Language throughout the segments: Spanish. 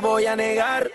Voy a negar.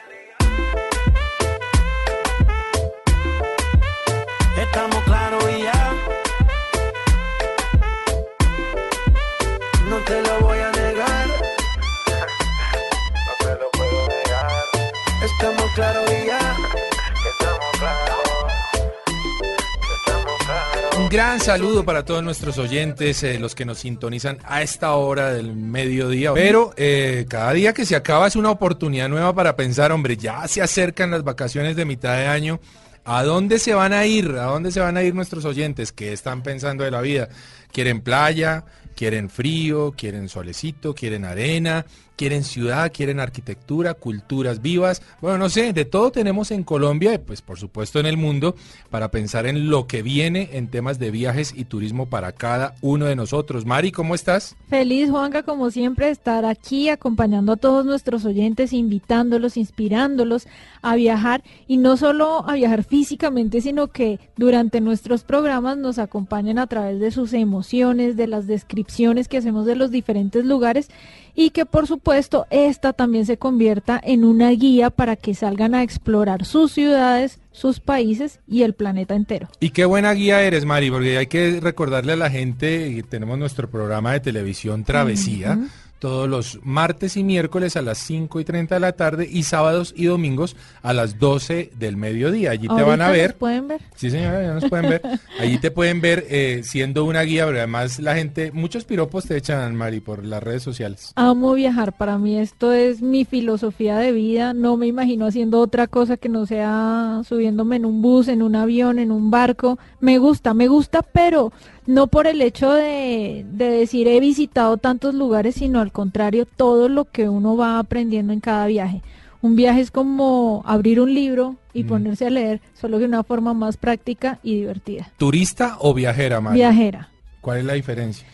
Gran saludo para todos nuestros oyentes, eh, los que nos sintonizan a esta hora del mediodía. Pero eh, cada día que se acaba es una oportunidad nueva para pensar, hombre, ya se acercan las vacaciones de mitad de año. ¿A dónde se van a ir? ¿A dónde se van a ir nuestros oyentes? ¿Qué están pensando de la vida? ¿Quieren playa? ¿Quieren frío? ¿Quieren solecito? ¿Quieren arena? ¿Quieren ciudad? ¿Quieren arquitectura? ¿Culturas vivas? Bueno, no sé, de todo tenemos en Colombia y pues por supuesto en el mundo para pensar en lo que viene en temas de viajes y turismo para cada uno de nosotros. Mari, ¿cómo estás? Feliz, Juanca, como siempre, estar aquí acompañando a todos nuestros oyentes, invitándolos, inspirándolos a viajar y no solo a viajar físicamente, sino que durante nuestros programas nos acompañen a través de sus emociones, de las descripciones que hacemos de los diferentes lugares y que por supuesto esta también se convierta en una guía para que salgan a explorar sus ciudades, sus países y el planeta entero. Y qué buena guía eres, Mari, porque hay que recordarle a la gente que tenemos nuestro programa de televisión Travesía. Todos los martes y miércoles a las 5 y 30 de la tarde y sábados y domingos a las 12 del mediodía. Allí te van a nos ver. pueden ver. Sí, señora, ya nos pueden ver. Allí te pueden ver eh, siendo una guía, pero además la gente, muchos piropos te echan, Mari, por las redes sociales. Amo viajar, para mí esto es mi filosofía de vida, no me imagino haciendo otra cosa que no sea subiéndome en un bus, en un avión, en un barco. Me gusta, me gusta, pero no por el hecho de, de decir he visitado tantos lugares, sino al contrario, todo lo que uno va aprendiendo en cada viaje. Un viaje es como abrir un libro y Mm. ponerse a leer, solo que de una forma más práctica y divertida. ¿Turista o viajera, Mari? Viajera. ¿Cuál es la diferencia?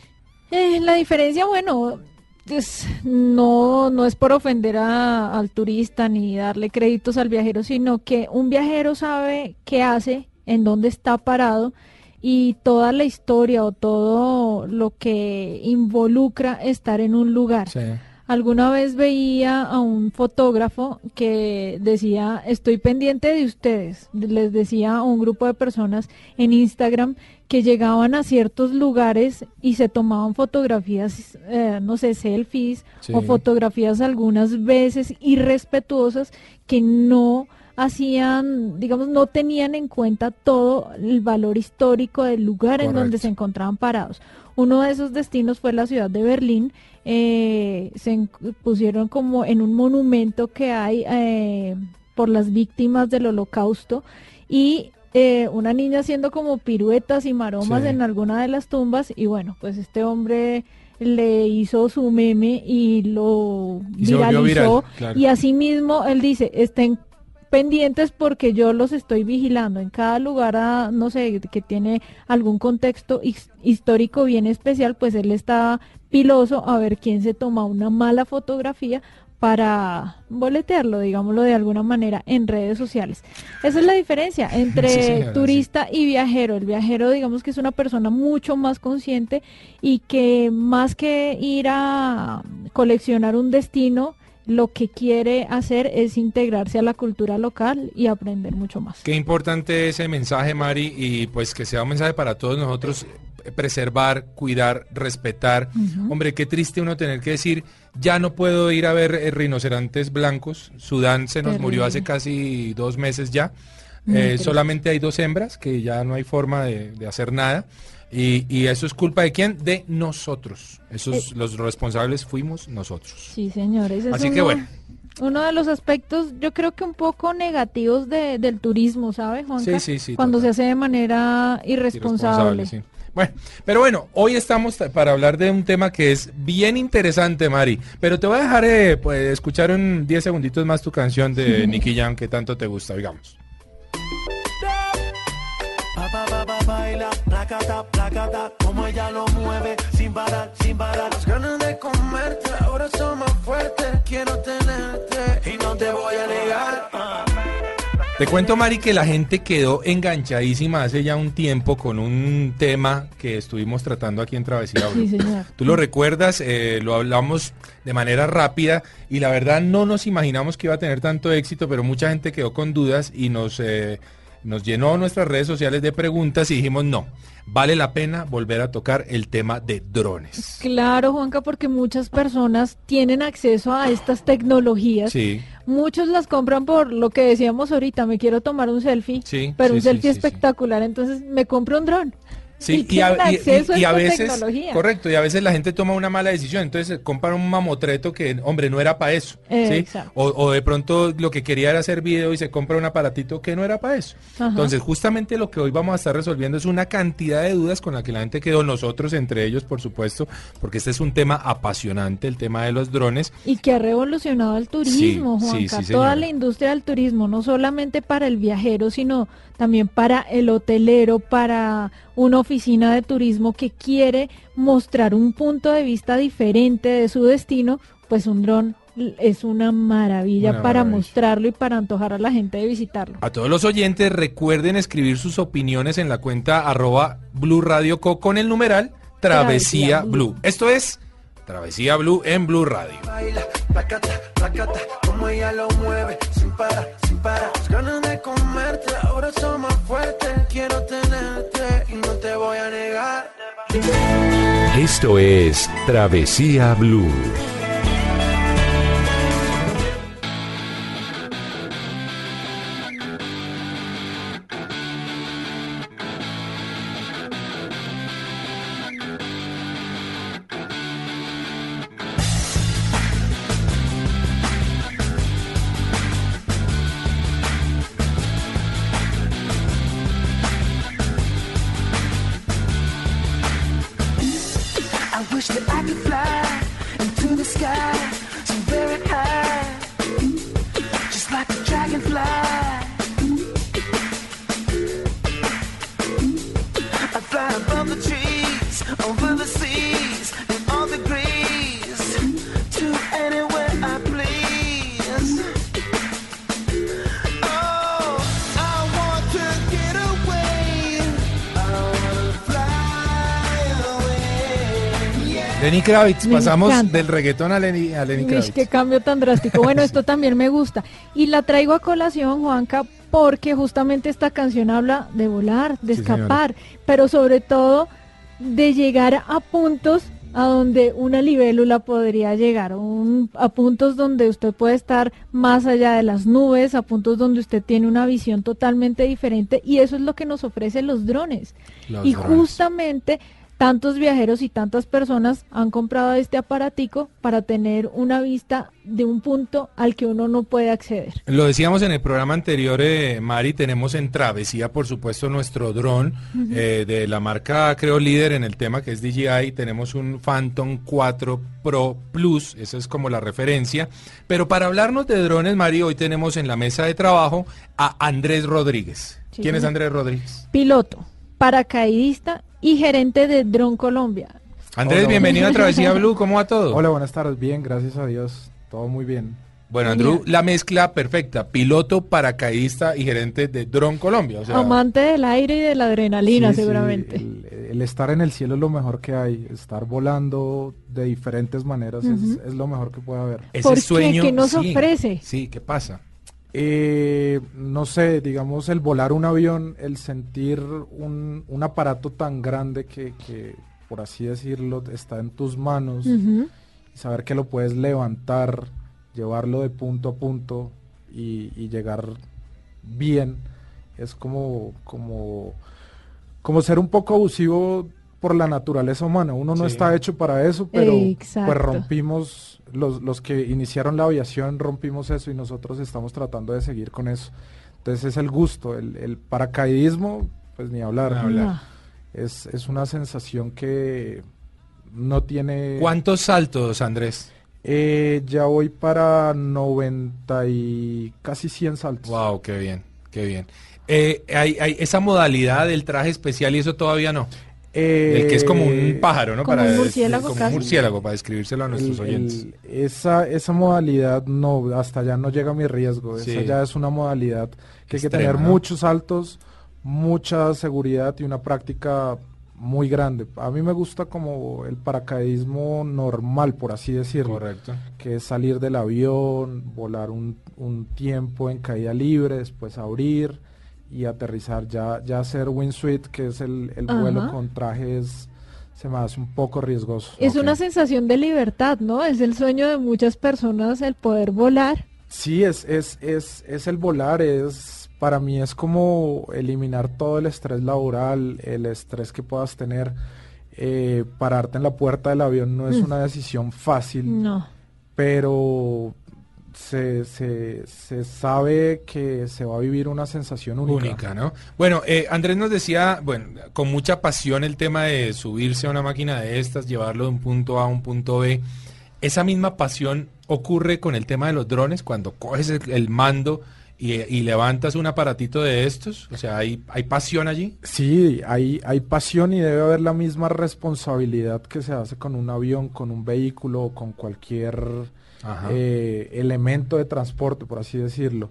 Eh, la diferencia, bueno, es- no, no es por ofender a- al turista ni darle créditos al viajero, sino que un viajero sabe qué hace, en dónde está parado y toda la historia o todo lo que involucra estar en un lugar. Sí. Alguna vez veía a un fotógrafo que decía, estoy pendiente de ustedes. Les decía a un grupo de personas en Instagram que llegaban a ciertos lugares y se tomaban fotografías, eh, no sé, selfies Sí. o fotografías algunas veces irrespetuosas que no hacían, digamos, no tenían en cuenta todo el valor histórico del lugar en donde se encontraban parados. Uno de esos destinos fue la ciudad de Berlín. eh, se pusieron como en un monumento que hay eh, por las víctimas del holocausto y eh, una niña haciendo como piruetas y maromas Sí. en alguna de las tumbas y bueno, pues este hombre le hizo su meme y lo Y viralizó viral, claro. y asimismo él dice, estén pendientes porque yo los estoy vigilando en cada lugar, no sé, que tiene algún contexto his- histórico bien especial, pues él está piloso a ver quién se toma una mala fotografía para boletearlo, digámoslo de alguna manera, en redes sociales. Esa es la diferencia entre Sí, señora, turista y viajero. El viajero, digamos que es una persona mucho más consciente y que más que ir a coleccionar un destino, lo que quiere hacer es integrarse a la cultura local y aprender mucho más. Qué importante ese mensaje, Mari, y pues que sea un mensaje para todos nosotros, eh, preservar, cuidar, respetar. Hombre, qué triste uno tener que decir, ya no puedo ir a ver eh, rinocerontes blancos. Sudán se nos murió hace casi dos meses ya. Eh, solamente hay dos hembras, que ya no hay forma de, de hacer nada. Y, y eso es culpa de quién? De nosotros. Esos, Eh. los responsables fuimos nosotros. Sí, señores. es Así que bueno. Uno de los aspectos, yo creo que un poco negativos de, del turismo, ¿sabe, Juanca? Sí, sí, sí, Cuando total. se hace de manera irresponsable. sí. Bueno, pero bueno, hoy estamos ta- para hablar de un tema que es bien interesante, Mari. Pero te voy a dejar eh, pues, escuchar en 10 segunditos más tu canción de Nicky Jam que tanto te gusta, digamos. Baila, placata, placata, como ella lo mueve, sin parar, sin parar. Las ganas de comerte, ahora son más fuertes. Quiero tenerte y no te voy a negar. Ah. Te cuento, Mari, que la gente quedó enganchadísima hace ya un tiempo con un tema que estuvimos tratando aquí en Travesía Blue. Sí, señor. Tú lo recuerdas, eh, lo hablamos de manera rápida y la verdad no nos imaginamos que iba a tener tanto éxito, pero mucha gente quedó con dudas y nos, eh, nos llenó nuestras redes sociales de preguntas y dijimos no, vale la pena volver a tocar el tema de drones. Claro, Juanca, porque muchas personas tienen acceso a estas tecnologías. Sí, Muchos las compran por lo que decíamos ahorita, me quiero tomar un selfie, Sí, pero sí, un selfie espectacular, entonces me compro un dron. Sí, y, a, y- y- y veces, tecnología. correcto, y a veces la gente toma una mala decisión, entonces compra un mamotreto que, hombre, no era para eso, Eh. O, o de pronto lo que quería era hacer video y se compra un aparatito que no era para eso. Ajá. Entonces, justamente lo que hoy vamos a estar resolviendo es una cantidad de dudas con la que la gente quedó, nosotros entre ellos, por supuesto, porque este es un tema apasionante, el tema de los drones. Y que ha revolucionado el turismo, Sí, Juanca. sí, Toda la industria del turismo, no solamente para el viajero, sino también para el hotelero, para una oficina de turismo que quiere mostrar un punto de vista diferente de su destino, pues un dron es una maravilla Una para maravilla. mostrarlo y para antojar a la gente de visitarlo. A todos los oyentes, recuerden escribir sus opiniones en la cuenta arroba Blue Radio Co con el numeral Travesía Travesía Blue. Blue. Esto es Travesía Blue en Blue Radio. Baila, placata, placata, como ella lo mueve, sin parar, sin parar. Las ganas de comerte, ahora son más fuertes. Quiero tenerte y no te voy a negar. Esto es Travesía Blue. Lenny Kravitz, Me pasamos encanta. del reggaetón a Lenny, a Lenny Uy, Kravitz. qué cambio tan drástico. Bueno, esto también me gusta. Y la traigo a colación, Juanca, porque justamente esta canción habla de volar, de Sí, escapar, pero sobre todo de llegar a puntos a donde una libélula podría llegar, un- a puntos donde usted puede estar más allá de las nubes, a puntos donde usted tiene una visión totalmente diferente y eso es lo que nos ofrecen los drones. Los y drones. justamente tantos viajeros y tantas personas han comprado este aparatico para tener una vista de un punto al que uno no puede acceder. Lo decíamos en el programa anterior, eh, Mari, tenemos en Travesía, por supuesto, nuestro dron eh, de la marca, creo, líder en el tema que es DJI. Tenemos un Phantom 4 Pro Plus, esa es como la referencia. Pero para hablarnos de drones, Mari, hoy tenemos en la mesa de trabajo a Andrés Rodríguez. Sí, ¿Quién es. Andrés Rodríguez? Piloto, paracaidista y gerente de Drone Colombia. Andrés, Hola, bienvenido a. Travesía Blue, ¿cómo va todo? Hola, buenas tardes. Bien, gracias a Dios. Todo muy bien. Bueno, Andrew, la mezcla perfecta, piloto, paracaidista y gerente de Drone Colombia. O sea, Amante del aire y de la adrenalina, Sí, sí, seguramente. el, el estar en el cielo es lo mejor que hay. Estar volando de diferentes maneras es- lo mejor que puede haber. ese ¿Por qué? sueño. ¿Qué nos sí, ofrece? Sí, ¿qué pasa? Eh, no sé, digamos, el volar un avión, el sentir un, un aparato tan grande que, que, por así decirlo, está en tus manos, saber que lo puedes levantar, llevarlo de punto a punto y, y llegar bien, es como, como, como ser un poco abusivo por la naturaleza humana. Uno no Sí. está hecho para eso, pero Exacto. pues rompimos, los, los que iniciaron la aviación rompimos eso y nosotros estamos tratando de seguir con eso. Entonces es el gusto, el, el paracaidismo, pues ni hablar. Ni hablar. No. Es, es una sensación que no tiene... ¿Cuántos saltos, Andrés? Eh, ya voy para 90 y casi 100 saltos. Wow, qué bien, qué bien. Eh, hay, hay esa modalidad del traje especial y eso todavía no. El que es como un Eh, pájaro, ¿no? como un murciélago como un murciélago, para describírselo a nuestros el- oyentes. el- esa, esa modalidad no, hasta allá no llega mi riesgo. Sí. Esa ya es una modalidad que hay que tener ¿no? muchos saltos, mucha seguridad y una práctica muy grande. A mí me gusta como el paracaidismo normal, por así decirlo. Correcto. Que es salir del avión, volar un, un tiempo en caída libre, después abrir y aterrizar. Ya, ya hacer wingsuit, que es el, el vuelo con trajes, se me hace un poco riesgoso. Es una sensación de libertad, ¿no? Es el sueño de muchas personas el poder volar. Sí, es, es, es, es el volar, es para mí es como eliminar todo el estrés laboral, el estrés que puedas tener. Eh, pararte en la puerta del avión no es Mm. una decisión fácil, No. pero se, se, se sabe que se va a vivir una sensación única. Única, ¿no? Bueno, eh, Andrés nos decía, bueno, con mucha pasión el tema de subirse a una máquina de estas, llevarlo de un punto A a un punto B. Esa misma pasión ocurre con el tema de los drones, cuando coges el, el mando y, y levantas un aparatito de estos. O sea, ¿hay, hay pasión allí? Sí, hay, hay pasión y debe haber la misma responsabilidad que se hace con un avión, con un vehículo o con cualquier eh, elemento de transporte, por así decirlo.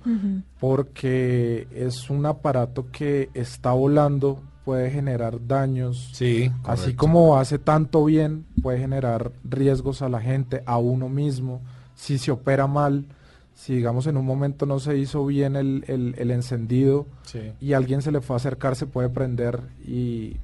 Porque es un aparato que está volando, puede generar daños, sí, así como hace tanto bien, puede generar riesgos a la gente, a uno mismo, si se opera mal, si digamos en un momento no se hizo bien el, el- el encendido Sí. y alguien se le fue a acercar, se puede prender y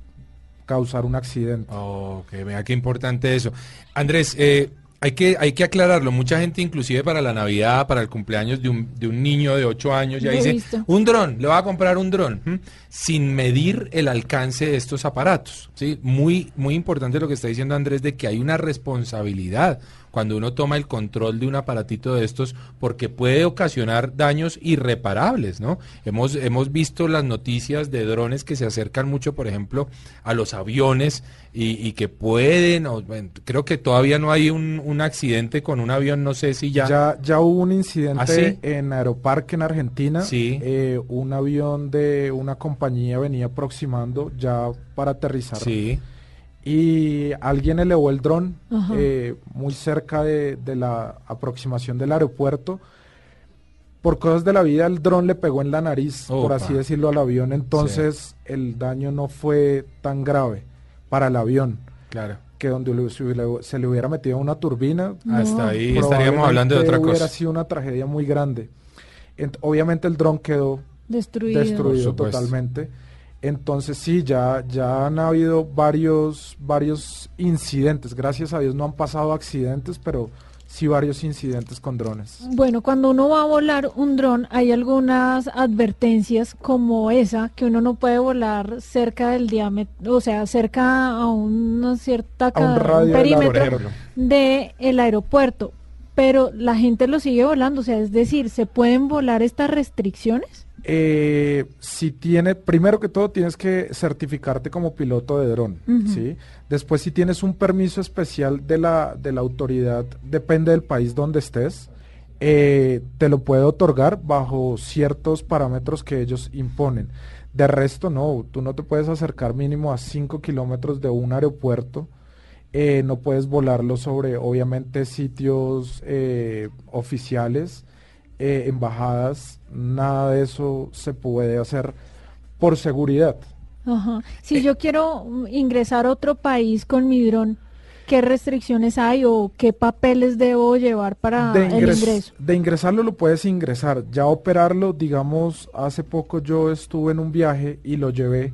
causar un accidente. Ok, vea qué importante eso. Andrés, eh, hay, que, hay que aclararlo. Mucha gente, inclusive para la Navidad, para el cumpleaños de un, de un niño de 8 años, ya Lo dice, visto. un dron, le va a comprar un dron, sin medir el alcance de estos aparatos. ¿sí? Muy, muy importante lo que está diciendo Andrés, de que hay una responsabilidad cuando uno toma el control de un aparatito de estos, porque puede ocasionar daños irreparables, ¿no? Hemos, hemos visto las noticias de drones que se acercan mucho, por ejemplo, a los aviones y, y que pueden, o, bueno, creo que todavía no hay un, un accidente con un avión, no sé si ya. Ya, ya hubo un incidente ¿Ah, sí? en Aeroparque en Argentina. Sí. Eh, un avión de una compañía venía aproximando ya para aterrizar. Sí, Y alguien elevó el dron eh, muy cerca de, de la aproximación del aeropuerto. Por cosas de la vida, el dron le pegó en la nariz, por así decirlo, al avión. Entonces, el daño no fue tan grave para el avión claro. que donde se le- hubiera metido una turbina, No. Hasta ahí estaríamos hablando de otra probablemente hubiera cosa. sido una tragedia muy grande. Ent- obviamente el dron quedó Destruido. destruido Por supuesto. totalmente. Entonces sí, ya, ya han habido varios, varios incidentes. Gracias a Dios no han pasado accidentes, pero sí varios incidentes con drones. Bueno, cuando uno va a volar un dron, hay algunas advertencias como esa, que uno no puede volar cerca del diámetro, o sea, cerca a una cierta A un radio perímetro ejemplo. de el aeropuerto, pero la gente lo sigue volando, o sea, es decir, ¿se pueden volar estas restricciones? Eh, si tiene, primero que todo tienes que certificarte como piloto de dron. ¿sí? Después si tienes un permiso especial de la, de la autoridad, depende del país donde estés, eh, te lo puede otorgar bajo ciertos parámetros que ellos imponen. De resto, no, tú no te puedes acercar mínimo a 5 kilómetros de un aeropuerto, eh, no puedes volarlo sobre, obviamente, sitios eh, oficiales, eh, embajadas, nada de eso se puede hacer por seguridad. Ajá. Si yo quiero mm, ingresar a otro país con mi dron, ¿qué restricciones hay o qué papeles debo llevar para de, el ingres- ingreso? de ingresarlo lo puedes ingresar, ya operarlo, digamos, hace poco yo estuve en un viaje y lo llevé,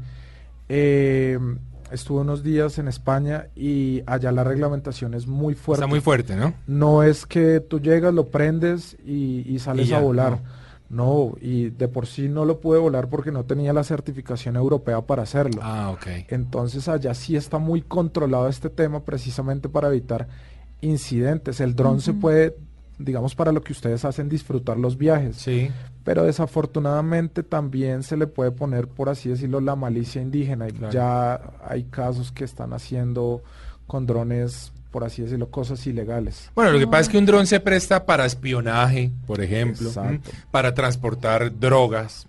estuve unos días en España y allá la reglamentación es muy fuerte. Está muy fuerte, ¿no? No es que tú llegas, lo prendes y, y sales Y ya, a volar. No, y de por sí no lo pude volar porque no tenía la certificación europea para hacerlo. Ah, ok. Entonces allá sí está muy controlado este tema precisamente para evitar incidentes. El dron se puede, digamos, para lo que ustedes hacen, disfrutar los viajes. Sí. Pero desafortunadamente también se le puede poner, por así decirlo, la malicia indígena. Y Claro. Ya hay casos que están haciendo con drones, por así decirlo, cosas ilegales. Bueno, lo que pasa es que un dron se presta para espionaje, por ejemplo, para transportar drogas,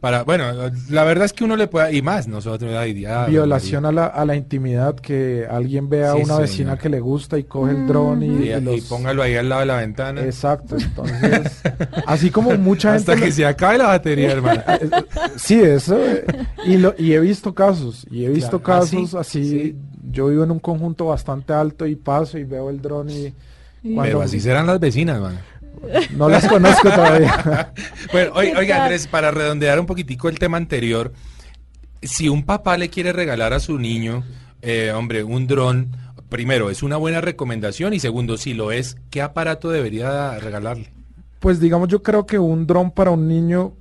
para, bueno, la verdad es que uno le puede, y más, nosotros, diablo, Violación a la, a la intimidad, que alguien vea a Sí, una señor. vecina que le gusta y coge el dron y, María. y y, los- y póngalo ahí al lado de la ventana, Exacto, entonces, así como mucha gente... hasta que lo- se acabe la batería, hermano. Eh, Sí, eso. eh, y, lo, y he visto casos, y he visto Claro. ¿Ah, casos sí? así. Sí. Yo vivo en un conjunto bastante alto y paso y veo el dron y Y- cuando- Pero así serán las vecinas, man. no las conozco todavía. Bueno, oiga. Andrés, para redondear un poquitico el tema anterior, si un papá le quiere regalar a su niño, eh, hombre, un dron, primero, es una buena recomendación y segundo, si lo es, ¿qué aparato debería regalarle? Pues digamos, yo creo que un dron para un niño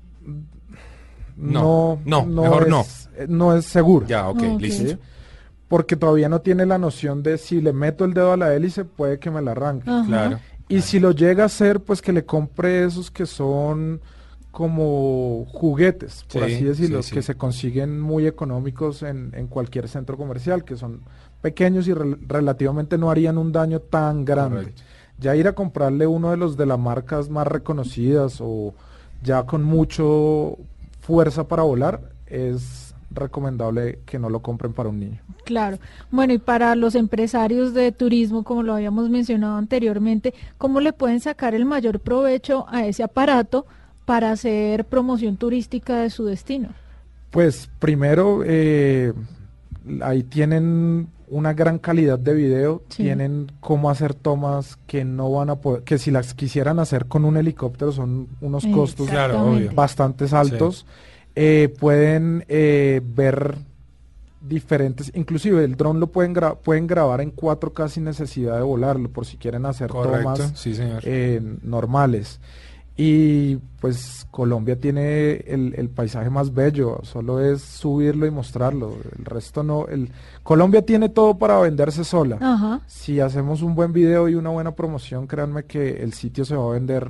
No, no, no, mejor es, no. eh, no es seguro. Ya, ok, Ok. listo. ¿sí? Porque todavía no tiene la noción de si le meto el dedo a la hélice, puede que me la arranque. Ajá. Claro. Y si lo llega a hacer, pues que le compre esos que son como juguetes, por Sí, así decirlo, sí, sí. que se consiguen muy económicos en, en cualquier centro comercial, que son pequeños y rel- relativamente no harían un daño tan grande. Correcto. Ya ir a comprarle uno de los de las marcas más reconocidas o ya con mucho fuerza para volar, es recomendable que no lo compren para un niño. Claro. Bueno, y para los empresarios de turismo, como lo habíamos mencionado anteriormente, ¿cómo le pueden sacar el mayor provecho a ese aparato para hacer promoción turística de su destino? Pues primero, eh, ahí tienen una gran calidad de video, Sí. tienen cómo hacer tomas que no van a poder, que si las quisieran hacer con un helicóptero son unos costos Claro, bastantes altos. Eh, pueden eh, ver diferentes, inclusive el dron lo pueden, gra- pueden grabar en 4K sin necesidad de volarlo, por si quieren hacer Correcto, tomas sí, señor. eh, normales. Y pues Colombia tiene el, el paisaje más bello, solo es subirlo y mostrarlo. El resto no. El, Colombia tiene todo para venderse sola. Ajá. Si hacemos un buen video y una buena promoción, créanme que el sitio se va a vender.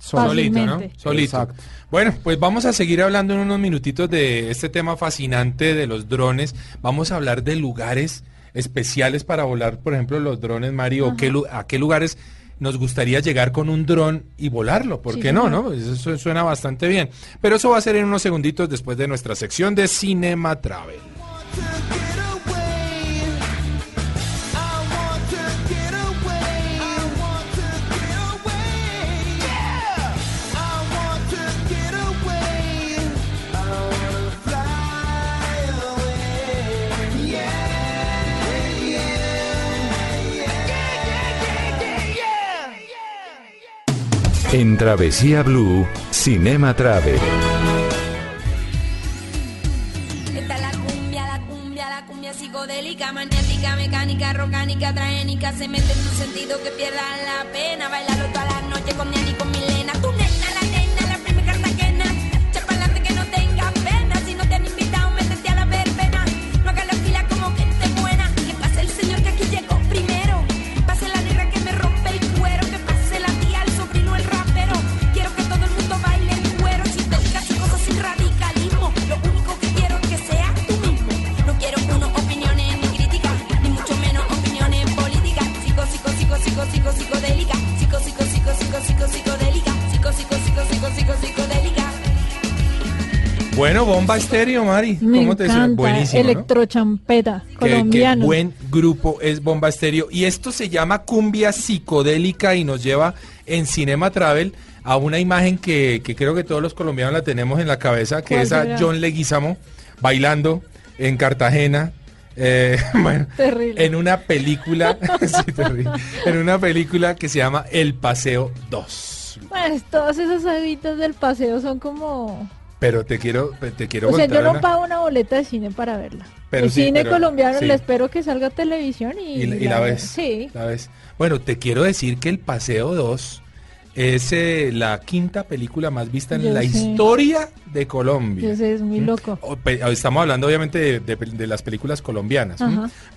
Solito, ¿no? Solito. Exacto. Bueno, pues vamos a seguir hablando en unos minutitos de este tema fascinante de los drones. Vamos a hablar de lugares especiales para volar, por ejemplo, los drones, Mario, qué a qué lugares nos gustaría llegar con un dron y volarlo, ¿por Sí, qué no, señor. no? Eso su- suena bastante bien. Pero eso va a ser en unos segunditos después de nuestra sección de Cinema Travel. En Travesía Blue, Cinema Travel. Esta es la cumbia, la cumbia, la cumbia psicodélica, magnética, mecánica, orgánica, traénica, se mete en tu sentido que pierda la pena. Bailarlo toda la noche con Niani psico, psico, psico, psico, psicodélica. Bueno, Bomba Estéreo, Mari. Me ¿Cómo te encanta. Buenísimo, ¿no? Electrochampeta, Qué- qué colombiano. buen grupo es Bomba Estéreo. Y esto se llama Cumbia Psicodélica y nos lleva en Cinema Travel a una imagen que, que creo que todos los colombianos la tenemos en la cabeza, que ¿Cuál es a? John Leguizamo bailando en Cartagena. eh, bueno, Terrible. en una película, sí, terrible, en una película que se llama El Paseo 2. Pues todas esas habitas del paseo son como... Pero te quiero, te quiero O sea, yo no pago una boleta de cine para verla. Pero el sí, cine pero- colombiano sí. le espero que salga a televisión y, y, la- y la ves. Sí. la ves. Bueno, te quiero decir que el Paseo 2 es eh, la quinta película más vista en Yo la sé. historia de Colombia. Yo sé, es muy ¿Mm? loco. Estamos hablando obviamente de, de pel- de las películas colombianas,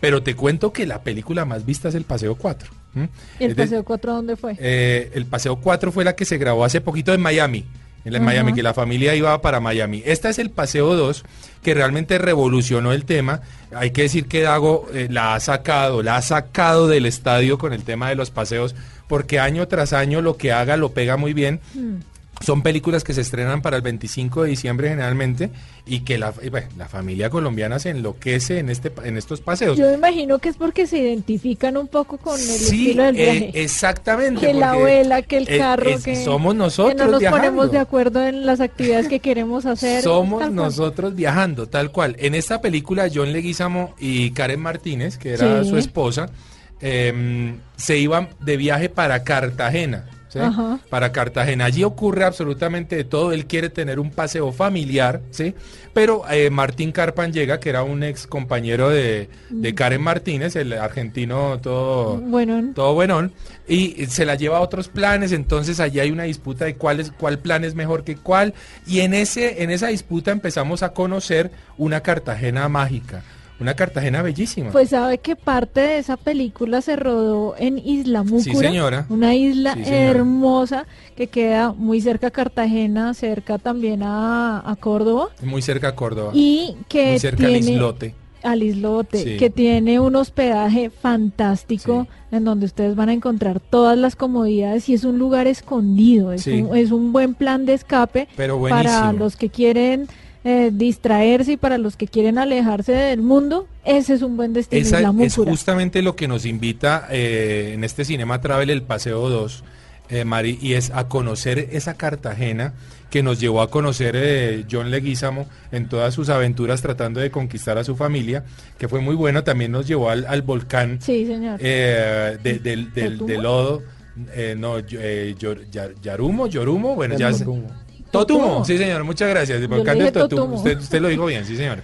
pero te cuento que la película más vista es El Paseo 4. ¿M? ¿Y el Es Paseo 4 dónde fue? eh, el Paseo 4 fue la que se grabó hace poquito en Miami. En. Miami, que la familia iba para Miami. Esta es el Paseo 2, que realmente revolucionó el tema. Hay que decir que Dago eh, la ha sacado, la ha sacado del estadio con el tema de los paseos, porque año tras año lo que haga lo pega muy bien. Mm. Son películas que se estrenan para el 25 de diciembre generalmente y que la, bueno, la familia colombiana se enloquece en, este, en estos paseos. Yo me imagino que es porque se identifican un poco con el Sí, estilo del eh, viaje. exactamente. que la abuela, que el eh, carro, es- que, somos nosotros que no nos viajando. ponemos de acuerdo en las actividades que queremos hacer. Somos cual. nosotros viajando, tal cual. En esta película, John Leguizamo y Karen Martínez, que era Sí. su esposa, em, se iban de viaje para Cartagena. Para Cartagena. Allí ocurre absolutamente de todo. Él quiere tener un paseo familiar, ¿sí? Pero eh, Martín Carpan llega, que era un ex compañero de, de Karen Martínez, el argentino todo Bueno, todo buenón, y se la lleva a otros planes, entonces allí hay una disputa de cuál, es, cuál plan es mejor que cuál, y en, ese, en esa disputa empezamos a conocer una Cartagena mágica, una Cartagena bellísima. pues sabe que parte de esa película se rodó en Isla Múcura. Sí, señora. Una isla Sí, señora. hermosa que queda muy cerca a Cartagena, cerca también a, a Córdoba. muy cerca a Córdoba, Y que muy cerca al tiene, islote. al islote, Sí. que tiene un hospedaje fantástico en donde ustedes van a encontrar todas las comodidades y es un lugar escondido, es, Sí. un, es un buen plan de escape Pero para los que quieren eh, distraerse y para los que quieren alejarse del mundo, ese es un buen destino. Esa Isla es justamente lo que nos invita eh, en este Cinema Travel, el Paseo 2, eh, Mari, y es a conocer esa Cartagena que nos llevó a conocer eh, John Leguizamo en todas sus aventuras tratando de conquistar a su familia, que fue muy bueno, también nos llevó al, al volcán Sí, señor. eh, de- del, del- lodo, eh, no, yo- eh, Yor- Yar- Yarumo, Yorumo, bueno, El ya. Totumo. Sí señor, muchas gracias. Del dije Totumo. Usted, usted lo dijo bien, sí señor.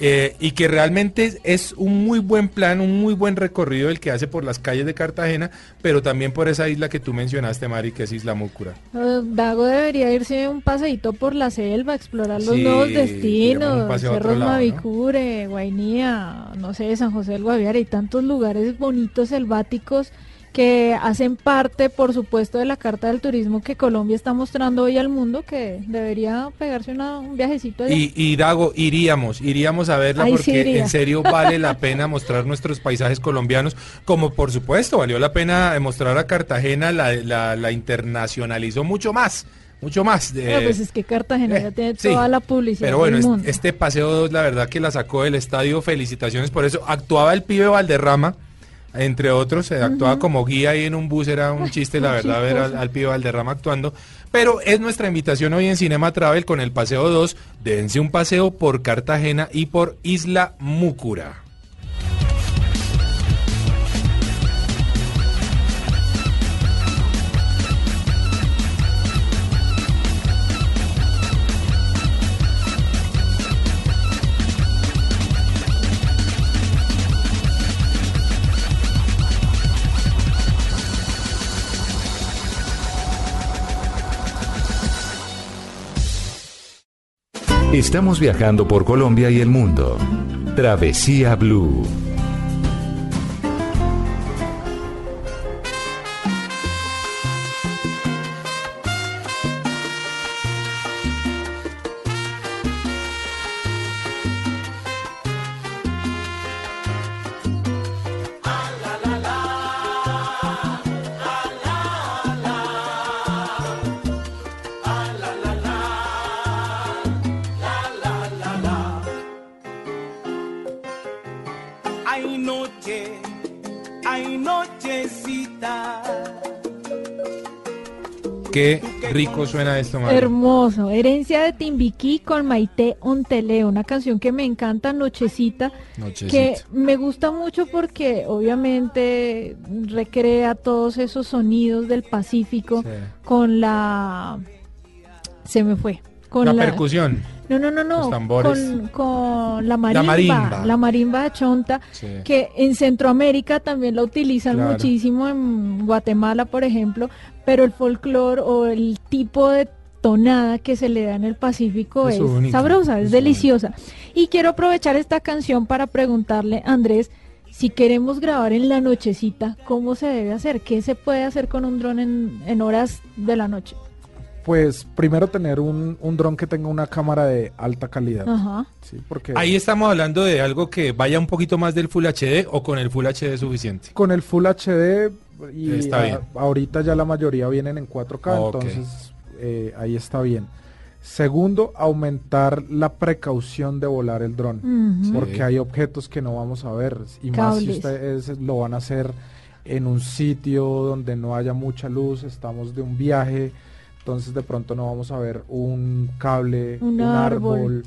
Eh, y que realmente es, un muy buen plan, un muy buen recorrido el que hace por las calles de Cartagena, pero también por esa isla que tú mencionaste, Mari, que es Isla Múcura. Eh, Dago debería irse un paseíto por la selva, explorar los Sí, nuevos destinos, Cerros lado, ¿no? Mavicure, Guainía, no sé, San José del Guaviare y tantos lugares bonitos selváticos que hacen parte, por supuesto, de la carta del turismo que Colombia está mostrando hoy al mundo, que debería pegarse una- un viajecito allá. Y, y Dago, iríamos, iríamos a verla Ahí porque en serio vale la pena mostrar nuestros paisajes colombianos, como por supuesto valió la pena mostrar a Cartagena, la, la, la internacionalizó mucho más, mucho más. Ah, eh, pues es que Cartagena eh, ya tiene sí. toda la publicidad Pero bueno, del mundo. este paseo 2, la verdad que la sacó del estadio. Felicitaciones por eso. Actuaba el pibe Valderrama, entre otros. actuaba como guía ahí en un bus. Era un chiste, la verdad, ver al, al pibe Valderrama actuando. Pero es nuestra invitación hoy en Cinema Travel con el paseo 2. Dense un paseo por Cartagena y por Isla Múcura. Estamos viajando por Colombia y el mundo. Travesía Blue. Rico suena esto, Mari. Hermoso, herencia de Timbiquí con Maite Onteleo, una canción que me encanta, Nochecita, que me gusta mucho porque obviamente recrea todos esos sonidos del Pacífico Sí. con la... Se me fue. Con la, la, percusión. No, no, no, no. Con, con la marimba, marimba. la marimba de chonta, Sí. que en Centroamérica también la utilizan Claro. muchísimo, en Guatemala, por ejemplo, pero el folclore o el tipo de tonada que se le da en el Pacífico Es sabrosa, es, deliciosa. Y quiero aprovechar esta canción para preguntarle, Andrés, si queremos grabar en la nochecita, ¿cómo se debe hacer? ¿Qué se puede hacer con un dron en, en horas de la noche? Pues primero tener un, un dron que tenga una cámara de alta calidad. Ajá. ¿sí? Porque Ahí estamos hablando de algo que vaya un poquito más del Full HD o con el Full HD es suficiente. con el Full HD y Está a- bien. ahorita ya la mayoría vienen en 4K, Ok. entonces eh, ahí está bien. Segundo, aumentar la precaución de volar el dron. Ujú. porque Sí. hay objetos que no vamos a ver y más si Cables. ustedes lo van a hacer en un sitio donde no haya mucha luz, estamos de un viaje, entonces de pronto no vamos a ver un cable, Un un, árbol. árbol,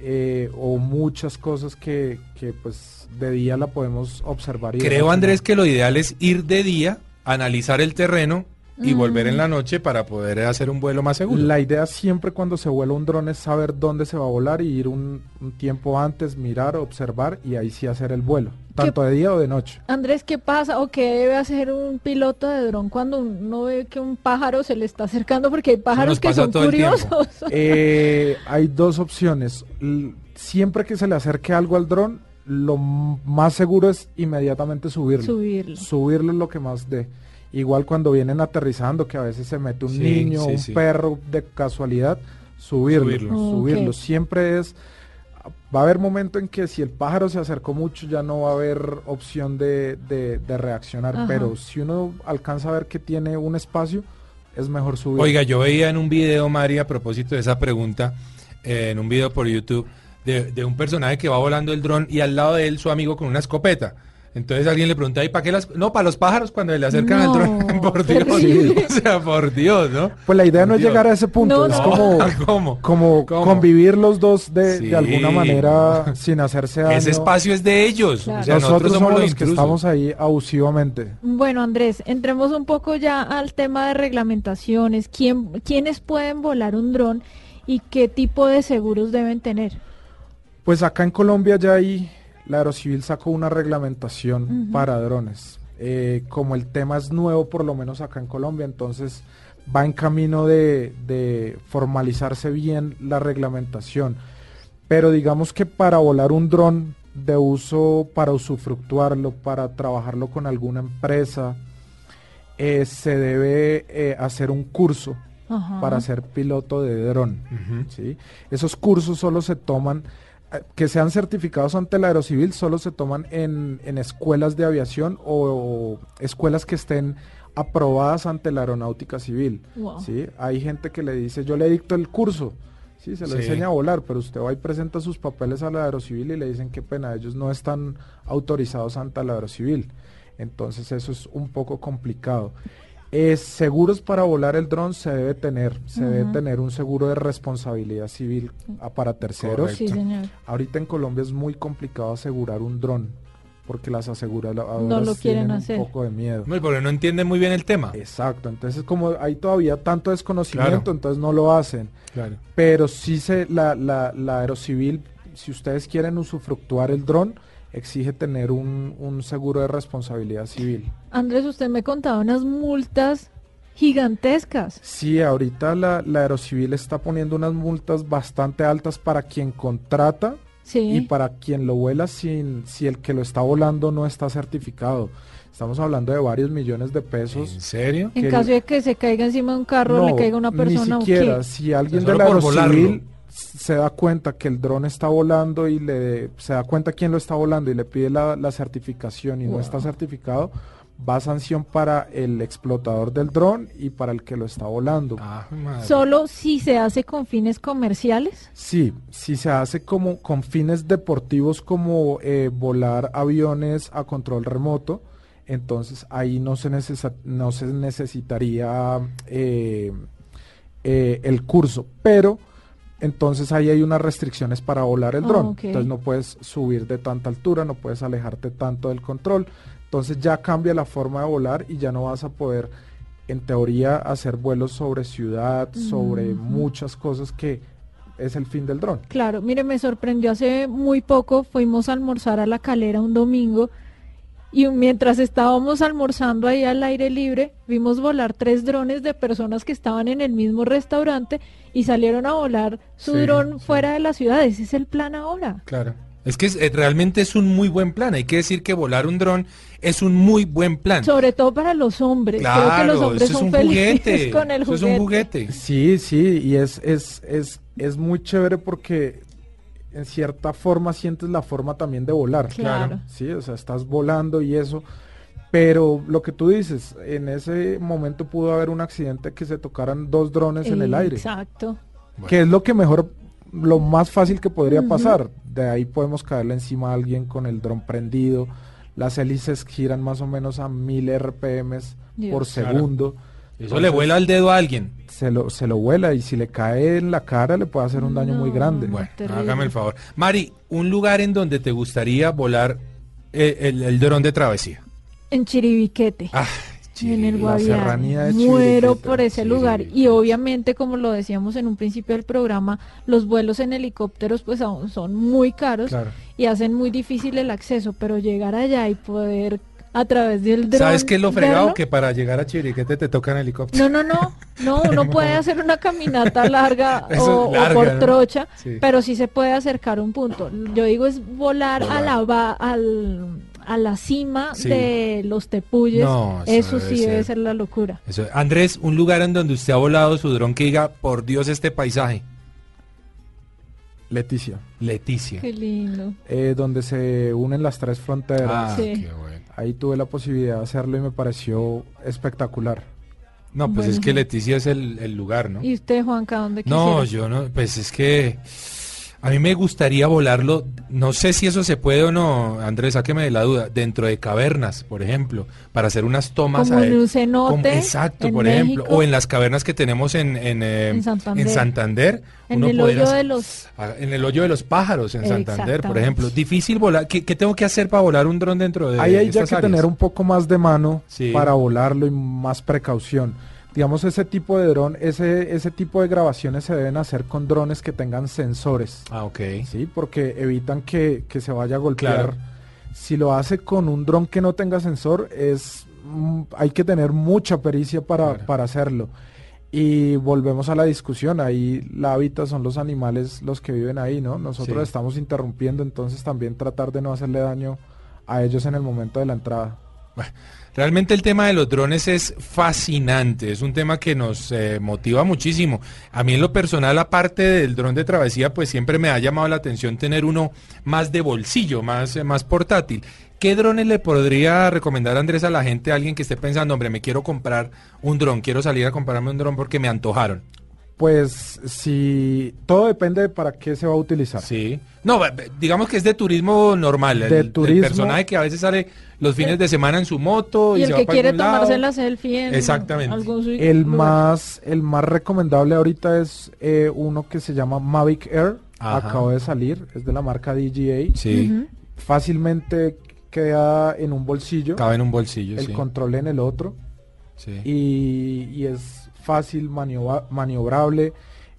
eh, o muchas cosas que, que pues de día la podemos observar. y Creo, Andrés, que lo ideal es ir de día, analizar el terreno y Mm. volver en la noche para poder hacer un vuelo más seguro. La idea siempre cuando se vuela un dron es saber dónde se va a volar y ir un, un tiempo antes, mirar, observar y ahí sí hacer el vuelo, tanto de día o de noche. Andrés, ¿qué pasa o qué debe hacer un piloto de dron cuando uno ve que un pájaro se le está acercando? Porque hay pájaros que son curiosos. Eh, hay dos opciones. L- siempre que se le acerque algo al dron, lo más seguro es inmediatamente subirlo. Subirlo. Subirlo es lo que más dé. Igual cuando vienen aterrizando, que a veces se mete un Sí, niño, sí, un sí. perro de casualidad, subirlo. Subirlo. Siempre es... Va a haber momento en que si el pájaro se acercó mucho ya no va a haber opción de, de- de reaccionar, Ajá. pero si uno alcanza a ver que tiene un espacio, es mejor subirlo. Oiga, yo veía en un video, Mari, a propósito de esa pregunta, eh, en un video por YouTube, de, de un personaje que va volando el dron y al lado de él su amigo con una escopeta. Entonces alguien le pregunta, ¿y para qué las...? No, para los pájaros cuando le acercan No, al dron. por Dios. O sea, por Dios, ¿no? Pues la idea no es llegar a ese punto, No, es no. como, ¿Cómo? como ¿Cómo? convivir los dos de, Sí. de alguna manera sin hacerse daño. Ese espacio es de ellos. Claro. O sea, nosotros, somos los que intrusos. estamos ahí abusivamente. Bueno, Andrés, entremos un poco ya al tema de reglamentaciones. ¿Quién, ¿Quiénes pueden volar un dron y qué tipo de seguros deben tener? Pues acá en Colombia ya hay, la Aerocivil sacó una reglamentación para drones. Eh, como el tema es nuevo, por lo menos acá en Colombia, entonces va en camino de, de formalizarse bien la reglamentación. Pero digamos que para volar un dron de uso para usufructuarlo, para trabajarlo con alguna empresa, eh, se debe eh, hacer un curso Ajá. para ser piloto de dron. ¿sí? Esos cursos solo se toman, que sean certificados ante la Aerocivil, solo se toman en, en escuelas de aviación o, escuelas que estén aprobadas ante la aeronáutica civil. Wow. ¿sí? Hay gente que le dice, yo le dicto el curso, ¿sí? se lo Sí. enseña a volar, pero usted va y presenta sus papeles a la Aerocivil y le dicen qué pena, ellos no están autorizados ante la Aerocivil. Entonces eso es un poco complicado. Eh, seguros para volar el dron se debe tener, se debe tener un seguro de responsabilidad civil para terceros. Correcto. Sí, señor. Ahorita en Colombia es muy complicado asegurar un dron porque las aseguradoras No lo quieren tienen hacer. un poco de miedo. No, porque no entienden muy bien el tema. Exacto, entonces como hay todavía tanto desconocimiento, Claro. entonces no lo hacen. Claro. Pero sí se, la, la, la aerocivil, si ustedes quieren usufructuar el dron, exige tener un, un seguro de responsabilidad civil. Andrés, usted me contaba unas multas gigantescas. Sí, ahorita la, la aerocivil está poniendo unas multas bastante altas para quien contrata Sí. y para quien lo vuela sin si el que lo está volando no está certificado. Estamos hablando de varios millones de ¿En pesos. serio? En caso de que se caiga encima de un carro, le No, caiga una persona Ni o siquiera, qué. si alguien de la aerocivil se da cuenta que el dron está volando y le se da cuenta quién lo está volando y le pide la, la certificación y no está certificado, va a sanción para el explotador del dron y para el que lo está volando. Ah. Solo si se hace con fines comerciales. Sí, si se hace como con fines deportivos como eh, volar aviones a control remoto, entonces ahí no se, necesa- no se necesitaría eh, eh, el curso, pero entonces ahí hay unas restricciones para volar el Ah, dron. Entonces no puedes subir de tanta altura, no puedes alejarte tanto del control. Entonces ya cambia la forma de volar y ya no vas a poder, en teoría, hacer vuelos sobre ciudad, sobre muchas cosas que es el fin del dron. Claro, mire, me sorprendió hace muy poco, fuimos a almorzar a la calera un domingo y mientras estábamos almorzando ahí al aire libre, vimos volar tres drones de personas que estaban en el mismo restaurante y salieron a volar su Sí, dron sí. fuera de la ciudad. Ese es el plan ahora. Claro. Es que es- eh, realmente es un muy buen plan. Hay que decir que volar un dron es un muy buen plan. Sobre todo para los hombres. Creo que Claro, los hombres eso es son un felices juguete. con el eso es un juguete. Sí, sí, y es, es, es, es muy chévere porque en cierta forma sientes la forma también de volar. Claro. Sí, o sea, estás volando y eso. Pero lo que tú dices, en ese momento pudo haber un accidente que se tocaran dos drones en el aire. Exacto. Que es lo que mejor, lo más fácil que podría pasar. De ahí podemos caerle encima a alguien con el dron prendido. Las hélices giran más o menos a 1000 RPMs Dios. por Claro. Eso le vuela el dedo a alguien. Se lo, se lo vuela y si le cae en la cara le puede hacer un daño muy grande. Bueno, terrible. hágame el favor. Mari, un lugar en donde te gustaría volar eh, el, el dron de travesía. En Chiribiquete. Ah, en el la Guaviare. serranía de Muero por ese lugar. Y obviamente, como lo decíamos en un principio del programa, los vuelos en helicópteros pues aún son muy caros Claro. y hacen muy difícil el acceso, pero llegar allá y poder a través del dron ¿Sabes qué es lo fregado? verlo- Que para llegar a Chiriquete te toca en helicóptero. No, no, no, no, uno puede hacer una caminata larga o, larga, por ¿no? trocha, Sí. pero sí se puede acercar a un punto. Yo digo es volar, a la va- al, a la cima Sí. de los tepuyes. No, eso eso, debe sí debe ser. ser la locura. Eso. Andrés, un lugar en donde usted ha volado su dron que diga, por Dios, este paisaje. Leticia, Leticia. Qué lindo. eh, donde se unen las tres fronteras. Ah, Sí. qué bueno. Ahí tuve la posibilidad de hacerlo y me pareció espectacular. No, pues Bueno. es que Leticia es el, el lugar, ¿no? ¿Y usted, Juanca, dónde No, quisiera? yo no, pues es que a mí me gustaría volarlo, no sé si eso se puede o no, Andrés, sáqueme de la duda, dentro de cavernas, por ejemplo, para hacer unas tomas Como a en un cenote, como- exacto, en por ejemplo, o en las cavernas que tenemos en, en, eh, En Santander. en Santander, En uno el hoyo hacer- de los... En el hoyo de los pájaros en Santander, por ejemplo. Difícil volar. ¿Qué, qué tengo que hacer para volar un dron dentro de Ahí hay ya que áreas? tener un poco más de mano Sí. para volarlo y más precaución. Digamos, ese tipo de dron, ese, ese tipo de grabaciones se deben hacer con drones que tengan sensores. Ah, ok. Sí, porque evitan que, que se vaya a golpear. Claro. Si lo hace con un dron que no tenga sensor, es mm, hay que tener mucha pericia para, Claro. para hacerlo. Y volvemos a la discusión, ahí la hábitat son los animales los que viven ahí, ¿no? Nosotros Sí. estamos interrumpiendo, entonces también tratar de no hacerle daño a ellos en el momento de la entrada. Realmente el tema de los drones es fascinante, es un tema que nos eh, motiva muchísimo. A mí en lo personal, aparte del dron de travesía, pues siempre me ha llamado la atención tener uno más de bolsillo, más, eh, más portátil. ¿Qué drones le podría recomendar Andrés a la gente, a alguien que esté pensando, hombre, me quiero comprar un dron, quiero salir a comprarme un dron porque me antojaron? Pues si todo depende de para qué se va a utilizar. Sí. No, digamos que es de turismo normal, el, De el turismo. personaje que a veces sale los fines de semana en su moto y, Y el se que va para quiere algún lado. tomarse la selfie en Exactamente. algún El más, el más recomendable ahorita es eh, uno que se llama Mavic Air. Ajá. Acaba de salir, es de la marca DJI. Sí. Fácilmente queda en un bolsillo, cabe en un bolsillo, el sí. control en el otro sí. y, y es fácil, maniobra- maniobrable.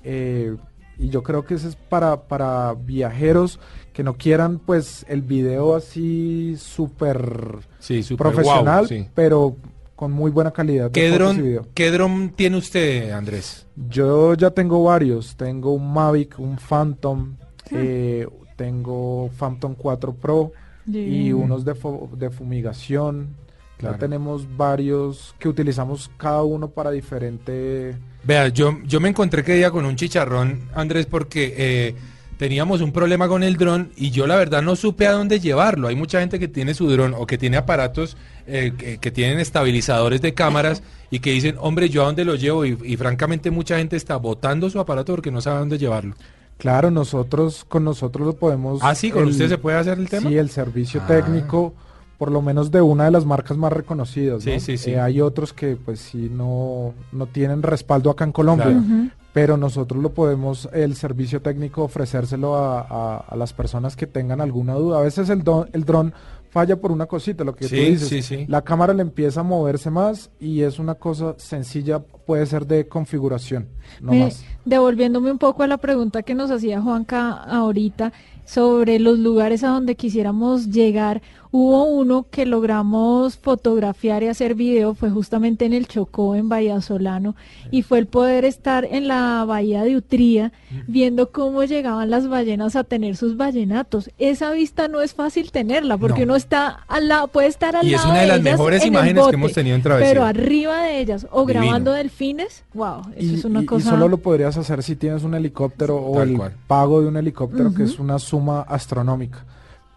eh, y yo creo que ese es para, para viajeros que no quieran pues el video así súper Sí, profesional, sí. pero con muy buena calidad. de ¿Qué dron. ¿Qué dron tiene usted, Andrés? Yo ya tengo varios. Tengo un Mavic, un Phantom, Sí. eh, tengo Phantom 4 Pro y unos de, fu- de fumigación. Claro. Ya tenemos varios que utilizamos cada uno para diferente... Vea, yo, yo me encontré que día con un chicharrón, Andrés, porque eh, teníamos un problema con el dron y yo la verdad no supe a dónde llevarlo. Hay mucha gente que tiene su dron o que tiene aparatos eh, que, que tienen estabilizadores de cámaras y que dicen, hombre, ¿yo a dónde lo llevo? Y, y francamente mucha gente está botando su aparato porque no sabe a dónde llevarlo. Claro, nosotros con nosotros lo podemos... Ah, sí, con el- usted se puede hacer el tema. Sí, el servicio Ah. técnico, por lo menos de una de las marcas más reconocidas. Sí, ¿no? sí, sí. Eh, hay otros que pues sí no, no tienen respaldo acá en Colombia. Claro. Pero nosotros lo podemos, el servicio técnico, ofrecérselo a, a- a las personas que tengan alguna duda. A veces el, don- el dron falla por una cosita, lo que tú Sí, dices. sí, sí. La cámara le empieza a moverse más y es una cosa sencilla, puede ser de configuración, no Me- más. devolviéndome un poco a la pregunta que nos hacía Juanca ahorita sobre los lugares a donde quisiéramos llegar, hubo uno que logramos fotografiar y hacer video, fue justamente en el Chocó, en Bahía Solano, y fue el poder estar en la bahía de Utría, viendo cómo llegaban las ballenas a tener sus ballenatos. Esa vista no es fácil tenerla, porque No. uno está al lado, puede estar al Y es lado una de las ellas mejores en el imágenes que bote, hemos tenido en Travesía. Pero arriba de ellas, o Divino. grabando delfines, wow, eso Y, es una y- y cosa... solo lo podrías hacer si tienes un helicóptero o el cual. pago de un helicóptero, que es una suma astronómica.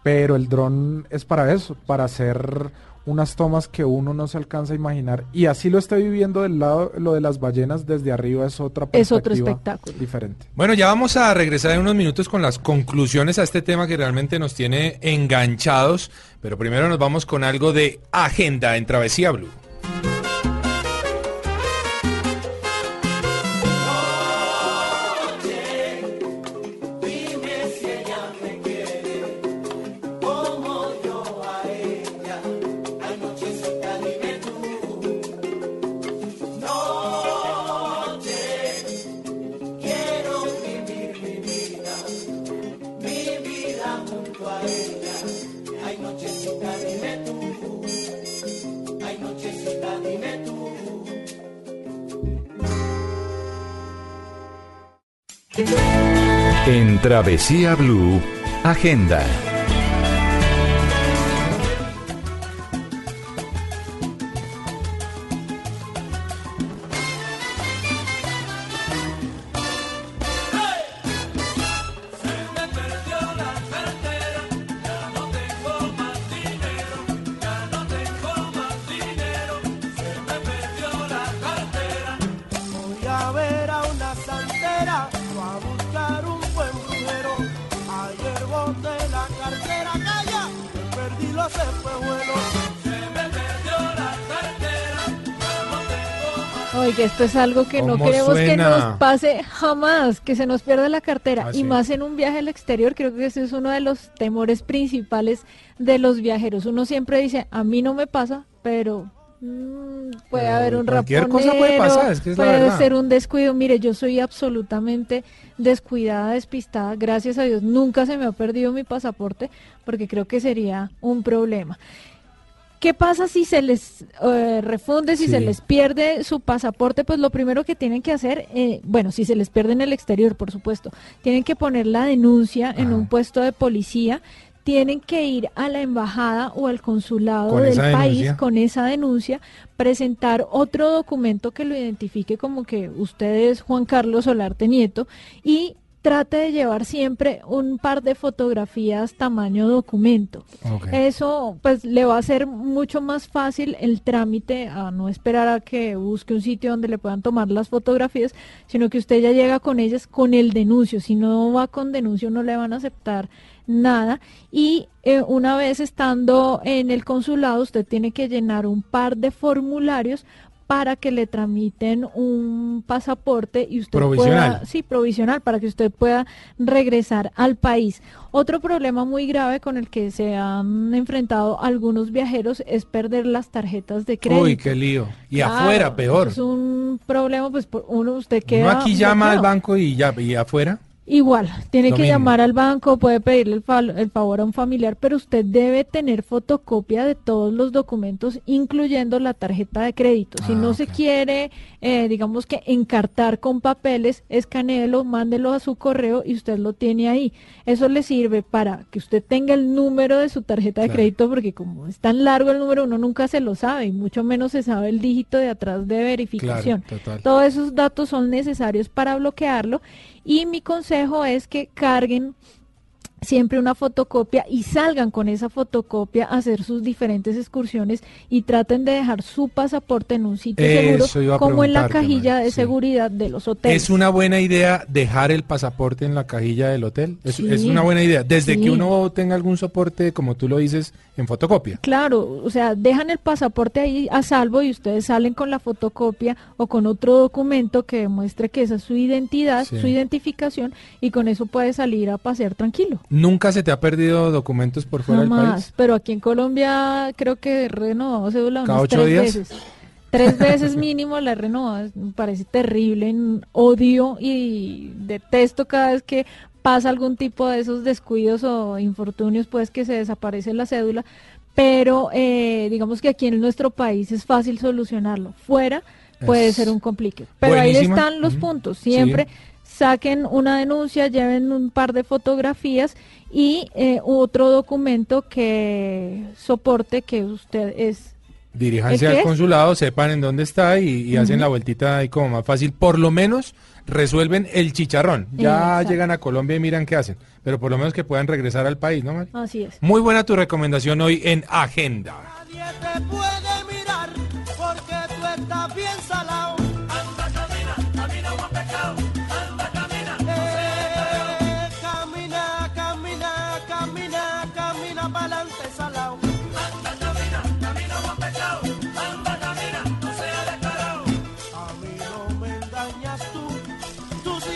Pero el dron es para eso, para hacer unas tomas que uno no se alcanza a imaginar. Y así lo estoy viviendo del lado, lo de las ballenas desde arriba es otra Es otro perspectiva espectáculo. diferente. Bueno, ya vamos a regresar en unos minutos con las conclusiones a este tema que realmente nos tiene enganchados, pero primero nos vamos con algo de agenda en Travesía Blue. Travesía Blue, Agenda. Boté la cartera, calla, me perdí los espejuelos. Se me perdió la cartera, Oiga, esto es algo que no ¿Cómo queremos que nos pase jamás, que se nos pierda la cartera. Ah, y sí. más en un viaje al exterior, creo que ese es uno de los temores principales de los viajeros. Uno siempre dice, a mí no me pasa, pero mm, puede haber un cualquier raponero, cosa puede pasar, es que es la puede ser un descuido. Mire, yo soy absolutamente descuidada, despistada. Gracias a Dios, nunca se me ha perdido mi pasaporte, porque creo que sería un problema. ¿Qué pasa si se les eh, refunde, si Sí. se les pierde su pasaporte? Pues lo primero que tienen que hacer, eh, bueno, si se les pierde en el exterior, por supuesto, tienen que poner la denuncia en un puesto de policía, tienen que ir a la embajada o al consulado Con del país denuncia. con esa denuncia, presentar otro documento que lo identifique como que usted es Juan Carlos Solarte Nieto y trate de llevar siempre un par de fotografías tamaño documento. Eso pues le va a hacer mucho más fácil el trámite a no esperar a que busque un sitio donde le puedan tomar las fotografías, sino que usted ya llega con ellas con el denuncio. Si no va con denuncio no le van a aceptar nada y eh, una vez estando en el consulado usted tiene que llenar un par de formularios para que le tramiten un pasaporte y usted Provisional. pueda, sí, provisional, para que usted pueda regresar al país. Otro problema muy grave con el que se han enfrentado algunos viajeros es perder las tarjetas de crédito. Uy, qué lío. Y Claro, afuera, peor. Es un problema, pues por uno usted Uno queda. aquí llama al banco y ya, y afuera. Igual, tiene Lo que mismo. llamar al banco, puede pedirle el, favor a un familiar, pero usted debe tener fotocopia de todos los documentos, incluyendo la tarjeta de crédito. Si Ah, no se quiere, eh, digamos que encartar con papeles, escaneelo, mándelo a su correo y usted lo tiene ahí. Eso le sirve para que usted tenga el número de su tarjeta de Claro. crédito, porque como es tan largo el número, uno nunca se lo sabe y mucho menos se sabe el dígito de atrás de verificación. Claro, total. Todos esos datos son necesarios para bloquearlo y mi consejo es que carguen siempre una fotocopia y salgan con esa fotocopia a hacer sus diferentes excursiones y traten de dejar su pasaporte en un sitio Eso seguro como en la cajilla de sí. seguridad de los hoteles. Es una buena idea dejar el pasaporte en la cajilla del hotel. Es, Sí. es una buena idea. Desde Sí. que uno tenga algún soporte, como tú lo dices, en fotocopia. Claro, o sea, dejan el pasaporte ahí a salvo y ustedes salen con la fotocopia o con otro documento que demuestre que esa es su identidad, su identificación y con eso puede salir a pasear tranquilo. ¿Nunca se te ha perdido documentos por fuera del país? Pero aquí en Colombia creo que renovó cédula ¿Cada unas ocho tres días? veces. Tres veces mínimo la renovada. Me parece terrible. Odio y detesto cada vez que pasa algún tipo de esos descuidos o infortunios, pues que se desaparece la cédula. Pero eh, digamos que aquí en nuestro país es fácil solucionarlo. Fuera puede ser un complique. Pero ahí están los puntos. Siempre saquen una denuncia, lleven un par de fotografías y eh, otro documento que soporte que usted es. Diríjanse ¿El qué al consulado, sepan en dónde está y, y hacen la vueltita ahí como más fácil. Por lo menos resuelven el chicharrón. Ya Exacto. llegan a Colombia y miran qué hacen. Pero por lo menos que puedan regresar al país, ¿no, Mari? Así es. Muy buena tu recomendación hoy en Agenda. Nadie te puede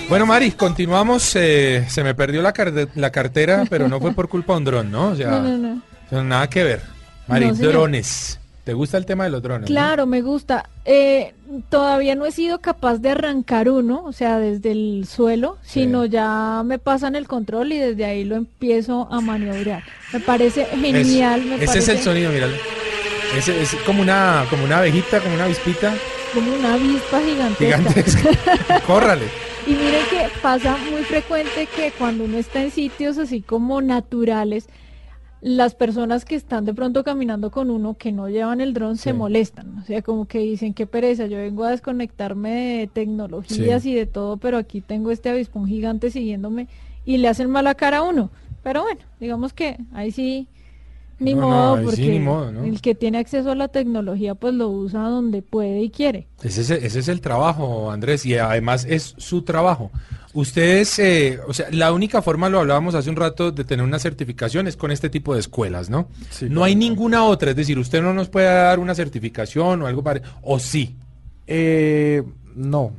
Bueno, Mari, continuamos. eh, se me perdió la, car- la cartera, pero no fue por culpa de un dron, ¿no? O sea, No, no, no. nada que ver. Mari, No, señor. drones. ¿Te gusta el tema de los drones? Claro, me gusta. Eh, todavía no he sido capaz de arrancar uno, o sea, desde el suelo, Sí. sino ya me pasan el control y desde ahí lo empiezo a maniobrar. Me parece genial. me Ese es el sonido, míralo. Ese es como una, como una abejita, como una avispita Como una avispa gigantesca. gigantesca. Córrale. Y miren que pasa muy frecuente que cuando uno está en sitios así como naturales, las personas que están de pronto caminando con uno que no llevan el dron se molestan. O sea, como que dicen, qué pereza, yo vengo a desconectarme de tecnologías Sí. y de todo, pero aquí tengo este avispón gigante siguiéndome y le hacen mala cara a uno. Pero bueno, digamos que ahí sí, ni No, no, modo, sí, porque ni modo, ¿no? el que tiene acceso a la tecnología pues lo usa donde puede y quiere. Ese es, ese es el trabajo, Andrés, y además es su trabajo. Ustedes, eh, o sea, la única forma, lo hablábamos hace un rato, de tener una certificación es con este tipo de escuelas, ¿no? Sí, no hay ninguna otra, es decir, usted no nos puede dar una certificación o algo para... O sí. Eh, no,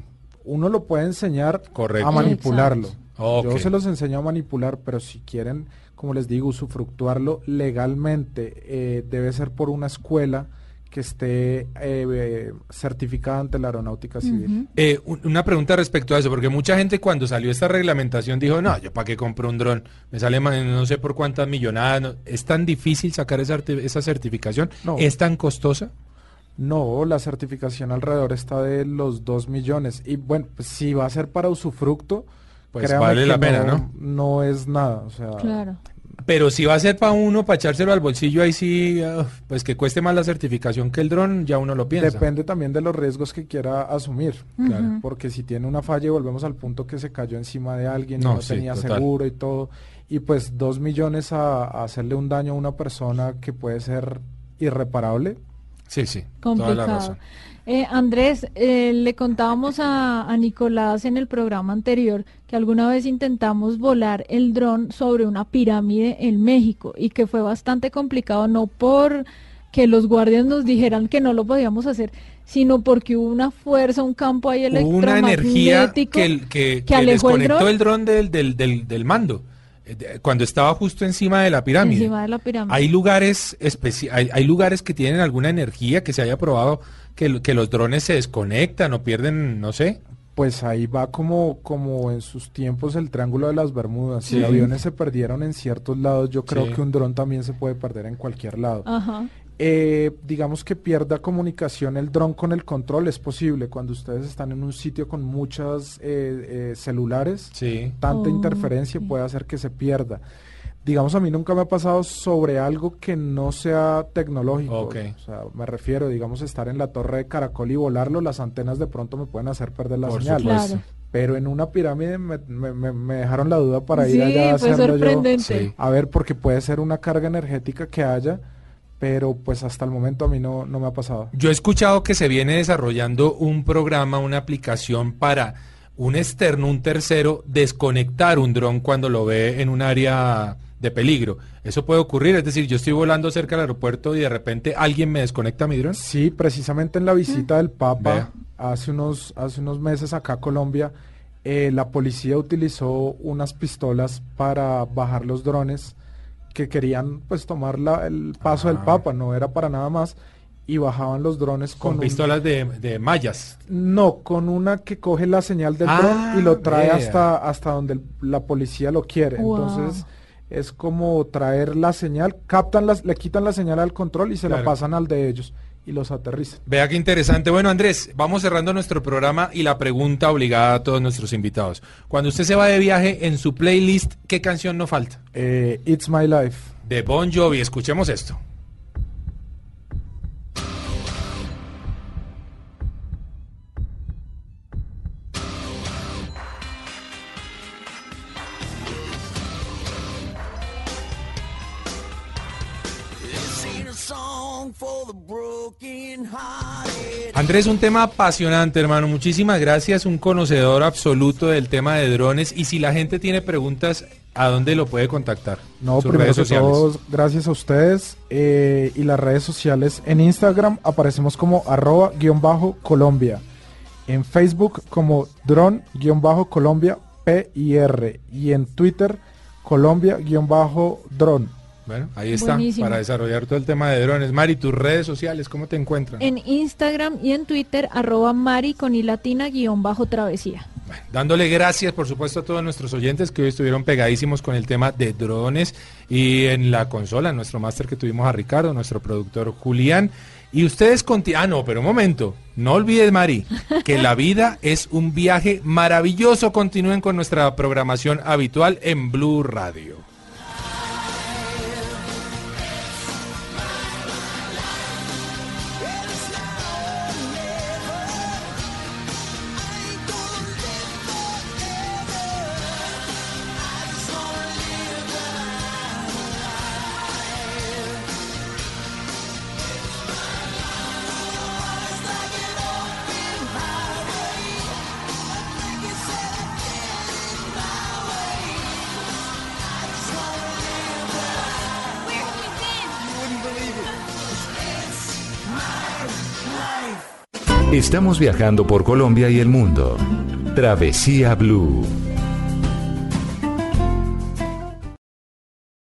uno lo puede enseñar Correcto. a manipularlo. Yo se los enseño a manipular, pero si quieren, como les digo, usufructuarlo legalmente, eh, debe ser por una escuela que esté eh, certificada ante la aeronáutica civil. Eh, un- una pregunta respecto a eso, porque mucha gente cuando salió esta reglamentación dijo, no, yo para qué compro un dron, me sale no sé por cuántas millonadas, no". ¿es tan difícil sacar esa, certificación? No. ¿Es tan costosa? No, la certificación alrededor está de los 2 millones. Y bueno, pues, si va a ser para usufructo, Pues créame vale la pena, ¿no? No es nada, o sea, Claro. Pero si va a ser para uno, para echárselo al bolsillo, ahí sí, ah, pues que cueste más la certificación que el dron, ya uno lo piensa. depende también de los riesgos que quiera asumir. Claro. Porque si tiene una falla y volvemos al punto que se cayó encima de alguien No, y no sí, tenía total. seguro y todo, y pues dos millones a, a hacerle un daño a una persona que puede ser irreparable, Sí, sí, toda la complicado. razón. Eh, Andrés, eh, le contábamos a, a Nicolás en el programa anterior que alguna vez intentamos volar el dron sobre una pirámide en México y que fue bastante complicado, no por que los guardias nos dijeran que no lo podíamos hacer, sino porque hubo una fuerza, un campo ahí Hubo una energía electromagnético que, que, que que alejó el desconectó dron. el dron del, del, del, del mando, cuando estaba justo encima de la pirámide. encima de la pirámide. Hay lugares especi- hay, hay lugares que tienen alguna energía que se haya probado que, lo- que los drones se desconectan o pierden, no sé. pues ahí va como, como en sus tiempos el Triángulo de las Bermudas. Sí. Si aviones se perdieron en ciertos lados, yo creo Sí. que un dron también se puede perder en cualquier lado. Ajá. Eh, digamos que pierda comunicación el dron con el control, es posible cuando ustedes están en un sitio con muchas eh, eh, celulares, Sí. tanta Oh, interferencia puede hacer que se pierda. Digamos, a mí nunca me ha pasado sobre algo que no sea tecnológico. O sea, me refiero, digamos, estar en la torre de caracol y volarlo, las antenas de pronto me pueden hacer perder la Por señal. supuesto. Claro. Pero en una pirámide me, me- me- me dejaron la duda para ir allá a hacerlo yo. Sí. A ver, porque puede ser una carga energética que haya, pero pues hasta el momento a mí no, no me ha pasado. Yo he escuchado que se viene desarrollando un programa, una aplicación para un externo, un tercero, desconectar un dron cuando lo ve en un área de peligro. Eso puede ocurrir, es decir, yo estoy volando cerca del aeropuerto y de repente alguien me desconecta mi dron. Sí, precisamente en la visita del Papa Vea. hace unos, hace unos meses acá a Colombia, eh, la policía utilizó unas pistolas para bajar los drones que querían pues tomar la- el paso del Ah. Papa, no era para nada más, y bajaban los drones con, Con un- pistolas de, de mallas. no, con una que coge la señal del Ah, dron y lo trae vea. hasta, hasta donde el- la policía lo quiere. Wow. Entonces es como traer la señal, captan las, le quitan la señal al control y se la pasan al de ellos y los aterrizan. Vea qué interesante. Bueno, Andrés, vamos cerrando nuestro programa y la pregunta obligada a todos nuestros invitados. Cuando usted se va de viaje, en su playlist, ¿qué canción no falta? Eh, It's My Life. De Bon Jovi, escuchemos esto. Andrés, un tema apasionante, hermano. Muchísimas gracias. Un conocedor absoluto del tema de drones. Y si la gente tiene preguntas, ¿a dónde lo puede contactar? No, Sus primero redes que sociales. todo, gracias a ustedes. eh, y las redes sociales en Instagram aparecemos como arroba guion bajo Colombia. En Facebook como dron guion bajo Colombia P-I-R. Y en Twitter Colombia guion bajo dron. Bueno, ahí está, Buenísimo. para desarrollar todo el tema de drones. Mari, tus redes sociales, ¿cómo te encuentran? En Instagram y en Twitter, arroba Mari con i latina guion bajo travesía. Bueno, dándole gracias, por supuesto, a todos nuestros oyentes que hoy estuvieron pegadísimos con el tema de drones y en la consola, en nuestro máster que tuvimos a Ricardo, nuestro productor Julián. Y ustedes conti- Ah, no, pero un momento. No olvides, Mari, que la vida es un viaje maravilloso. Continúen con nuestra programación habitual en Blue Radio. Estamos viajando por Colombia y el mundo. Travesía Blue.